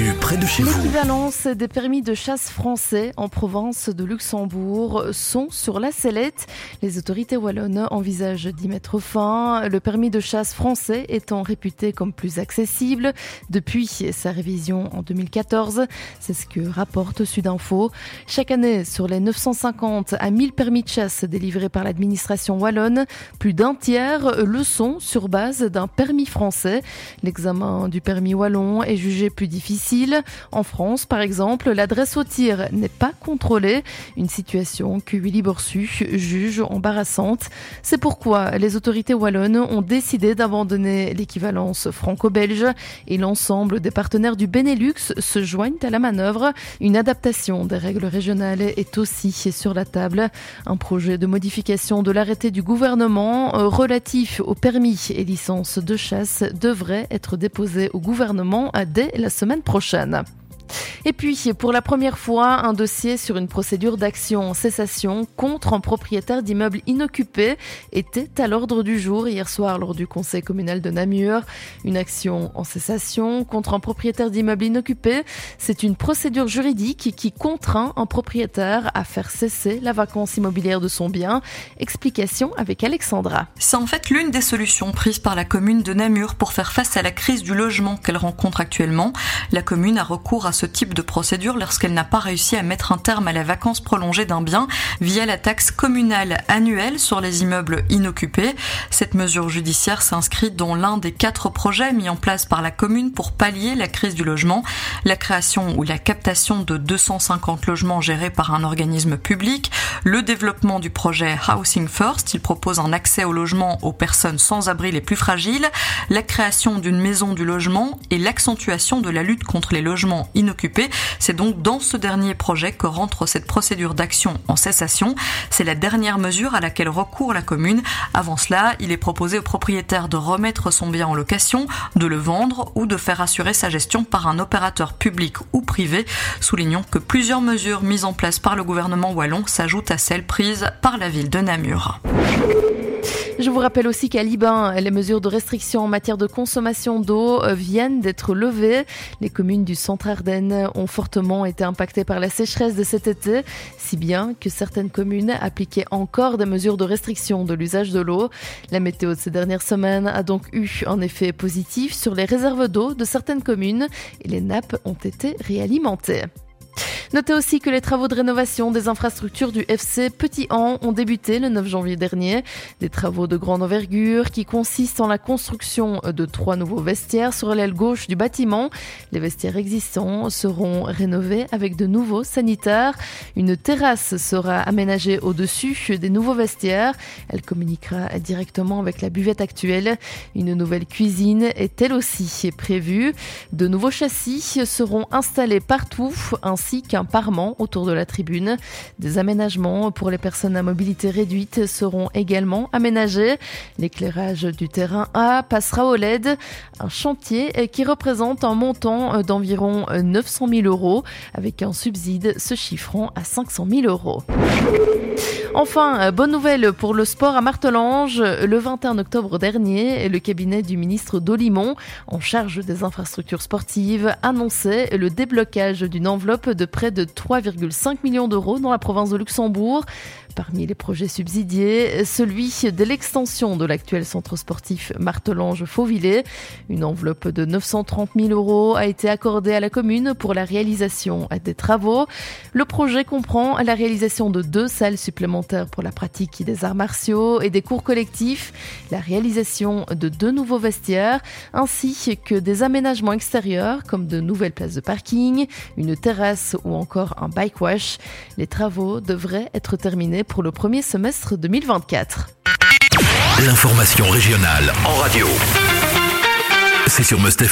L'équivalence des permis de chasse français en province de Luxembourg sont sur la sellette. Les autorités wallonnes envisagent d'y mettre fin. Le permis de chasse français étant réputé comme plus accessible depuis sa révision en 2014. C'est ce que rapporte Sudinfo. Chaque année, sur les 950 à 1000 permis de chasse délivrés par l'administration wallonne, plus d'un tiers le sont sur base d'un permis français. L'examen du permis wallon est jugé plus difficile. En France, par exemple, l'adresse au tir n'est pas contrôlée, une situation que Willy Borsu juge embarrassante. C'est pourquoi les autorités wallonnes ont décidé d'abandonner l'équivalence franco-belge et l'ensemble des partenaires du Benelux se joignent à la manœuvre. Une adaptation des règles régionales est aussi sur la table. Un projet de modification de l'arrêté du gouvernement euh, relatif aux permis et licences de chasse devrait être déposé au gouvernement dès la semaine prochaine. 不深的。Et puis, pour la première fois, un dossier sur une procédure d'action en cessation contre un propriétaire d'immeuble inoccupé était à l'ordre du jour hier soir lors du conseil communal de Namur. Une action en cessation contre un propriétaire d'immeuble inoccupé, c'est une procédure juridique qui contraint un propriétaire à faire cesser la vacance immobilière de son bien. Explication avec Alexandra. C'est en fait l'une des solutions prises par la commune de Namur pour faire face à la crise du logement qu'elle rencontre actuellement. La commune a recours à ce type de procédure lorsqu'elle n'a pas réussi à mettre un terme à la vacance prolongée d'un bien via la taxe communale annuelle sur les immeubles inoccupés. Cette mesure judiciaire s'inscrit dans l'un des quatre projets mis en place par la commune pour pallier la crise du logement, la création ou la captation de 250 logements gérés par un organisme public, le développement du projet Housing First, il propose un accès au logement aux personnes sans abri les plus fragiles, la création d'une maison du logement et l'accentuation de la lutte contre les logements inoccupés c'est donc dans ce dernier projet que rentre cette procédure d'action en cessation. C'est la dernière mesure à laquelle recourt la commune. Avant cela, il est proposé au propriétaire de remettre son bien en location, de le vendre ou de faire assurer sa gestion par un opérateur public ou privé. Soulignons que plusieurs mesures mises en place par le gouvernement wallon s'ajoutent à celles prises par la ville de Namur. Je vous rappelle aussi qu'à Liban, les mesures de restriction en matière de consommation d'eau euh, viennent d'être levées. Les communes du centre Ardennes ont fortement été impactées par la sécheresse de cet été, si bien que certaines communes appliquaient encore des mesures de restriction de l'usage de l'eau. La météo de ces dernières semaines a donc eu un effet positif sur les réserves d'eau de certaines communes et les nappes ont été réalimentées. Notez aussi que les travaux de rénovation des infrastructures du FC Petit An ont débuté le 9 janvier dernier. Des travaux de grande envergure qui consistent en la construction de trois nouveaux vestiaires sur l'aile gauche du bâtiment. Les vestiaires existants seront rénovés avec de nouveaux sanitaires. Une terrasse sera aménagée au-dessus des nouveaux vestiaires. Elle communiquera directement avec la buvette actuelle. Une nouvelle cuisine est elle aussi prévue. De nouveaux châssis seront installés partout ainsi qu'un parement autour de la tribune. Des aménagements pour les personnes à mobilité réduite seront également aménagés. L'éclairage du terrain A passera au LED, un chantier qui représente un montant d'environ 900 000 euros avec un subside se chiffrant à 500 000 euros. Enfin, bonne nouvelle pour le sport à Martelange. Le 21 octobre dernier, le cabinet du ministre Dolimon, en charge des infrastructures sportives, annonçait le déblocage d'une enveloppe de près de 3,5 millions d'euros dans la province de Luxembourg. Parmi les projets subsidiés, celui de l'extension de l'actuel centre sportif Martelange-Fauvillers. Une enveloppe de 930 000 euros a été accordée à la commune pour la réalisation des travaux. Le projet comprend la réalisation de deux salles supplémentaires pour la pratique des arts martiaux et des cours collectifs, la réalisation de deux nouveaux vestiaires, ainsi que des aménagements extérieurs comme de nouvelles places de parking, une terrasse ou encore un bike wash. Les travaux devraient être terminés pour le premier semestre 2024. L'information régionale en radio. C'est sur Must.